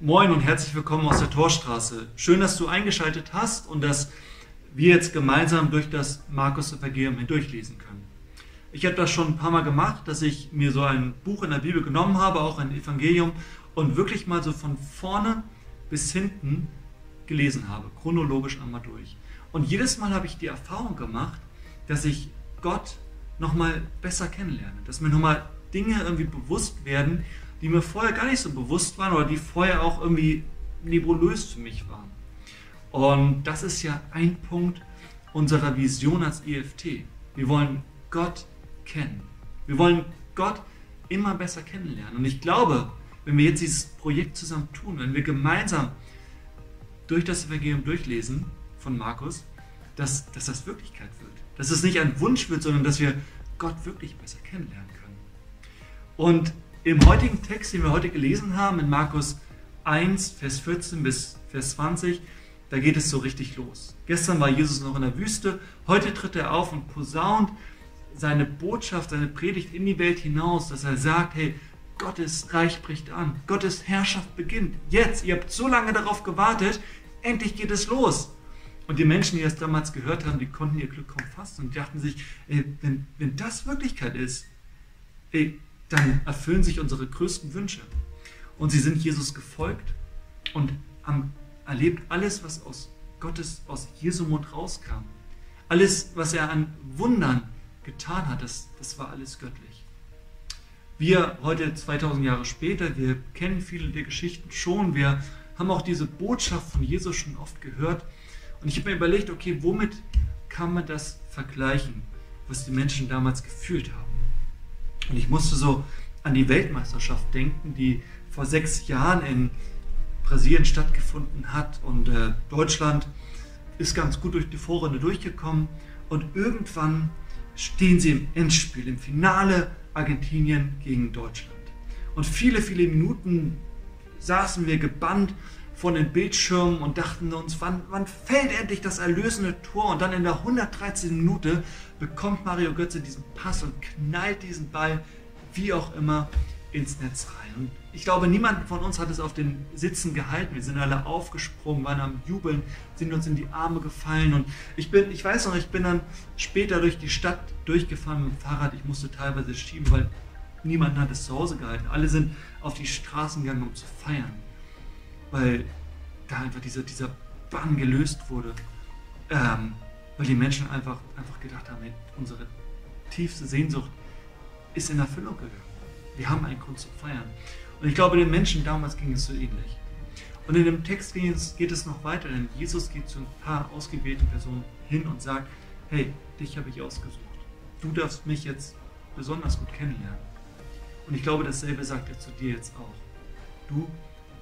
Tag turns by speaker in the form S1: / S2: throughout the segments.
S1: Moin und herzlich willkommen aus der Torstraße. Schön, dass du eingeschaltet hast und dass wir jetzt gemeinsam durch das Markus-Evangelium hindurchlesen können. Ich habe das schon ein paar Mal gemacht, dass ich mir so ein Buch in der Bibel genommen habe, auch ein Evangelium, und wirklich mal so von vorne bis hinten gelesen habe, chronologisch einmal durch. Und jedes Mal habe ich die Erfahrung gemacht, dass ich Gott nochmal besser kennenlerne, dass mir nochmal Dinge irgendwie bewusst werden, die mir vorher gar nicht so bewusst waren oder die vorher auch irgendwie nebulös für mich waren. Und das ist ja ein Punkt unserer Vision als EFT. Wir wollen Gott kennen. Wir wollen Gott immer besser kennenlernen. Und ich glaube, wenn wir jetzt dieses Projekt zusammen tun, wenn wir gemeinsam durch das Evangelium durchlesen von Markus, dass, dass das Wirklichkeit wird. Dass es nicht ein Wunsch wird, sondern dass wir Gott wirklich besser kennenlernen können. Und im heutigen Text, den wir heute gelesen haben, in Markus 1, Vers 14 bis Vers 20, da geht es so richtig los. Gestern war Jesus noch in der Wüste, heute tritt er auf und posaunt seine Botschaft, seine Predigt in die Welt hinaus, dass er sagt, hey, Gottes Reich bricht an, Gottes Herrschaft beginnt. Jetzt, ihr habt so lange darauf gewartet, endlich geht es los. Und die Menschen, die das damals gehört haben, die konnten ihr Glück kaum fassen und dachten sich, ey, wenn, wenn das Wirklichkeit ist, ey, dann erfüllen sich unsere größten Wünsche. Und sie sind Jesus gefolgt und haben erlebt alles, was aus Gottes, aus Jesu Mund rauskam. Alles, was er an Wundern getan hat, das, das war alles göttlich. Wir heute 2000 Jahre später, wir kennen viele der Geschichten schon, wir haben auch diese Botschaft von Jesus schon oft gehört. Und ich habe mir überlegt, okay, womit kann man das vergleichen, was die Menschen damals gefühlt haben? Und ich musste so an die Weltmeisterschaft denken, die vor sechs Jahren in Brasilien stattgefunden hat. Und äh, Deutschland ist ganz gut durch die Vorrunde durchgekommen. Und irgendwann stehen sie im Endspiel, im Finale Argentinien gegen Deutschland. Und viele, viele Minuten saßen wir gebannt vor den Bildschirmen und dachten uns, wann, wann fällt endlich das erlösende Tor? Und dann in der 113. Minute bekommt Mario Götze diesen Pass und knallt diesen Ball, wie auch immer, ins Netz rein. Und ich glaube, niemand von uns hat es auf den Sitzen gehalten. Wir sind alle aufgesprungen, waren am Jubeln, sind uns in die Arme gefallen. Und ich bin, ich weiß noch, ich bin dann später durch die Stadt durchgefahren mit dem Fahrrad. Ich musste teilweise schieben, weil niemand hat es zu Hause gehalten. Alle sind auf die Straßen gegangen, um zu feiern weil da einfach dieser, dieser Bann gelöst wurde. Ähm, weil die Menschen einfach, einfach gedacht haben, unsere tiefste Sehnsucht ist in Erfüllung gegangen. Wir haben einen Grund zu feiern. Und ich glaube, den Menschen damals ging es so ähnlich. Und in dem Text geht es, geht es noch weiter, denn Jesus geht zu ein paar ausgewählten Personen hin und sagt, hey, dich habe ich ausgesucht. Du darfst mich jetzt besonders gut kennenlernen. Und ich glaube, dasselbe sagt er zu dir jetzt auch. Du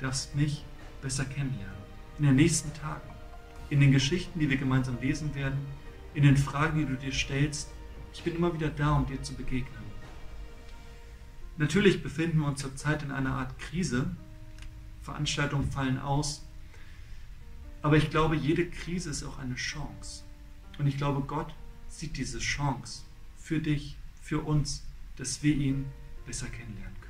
S1: darfst mich besser kennenlernen. In den nächsten Tagen, in den Geschichten, die wir gemeinsam lesen werden, in den Fragen, die du dir stellst. Ich bin immer wieder da, um dir zu begegnen. Natürlich befinden wir uns zurzeit in einer Art Krise. Veranstaltungen fallen aus. Aber ich glaube, jede Krise ist auch eine Chance. Und ich glaube, Gott sieht diese Chance für dich, für uns, dass wir ihn besser kennenlernen.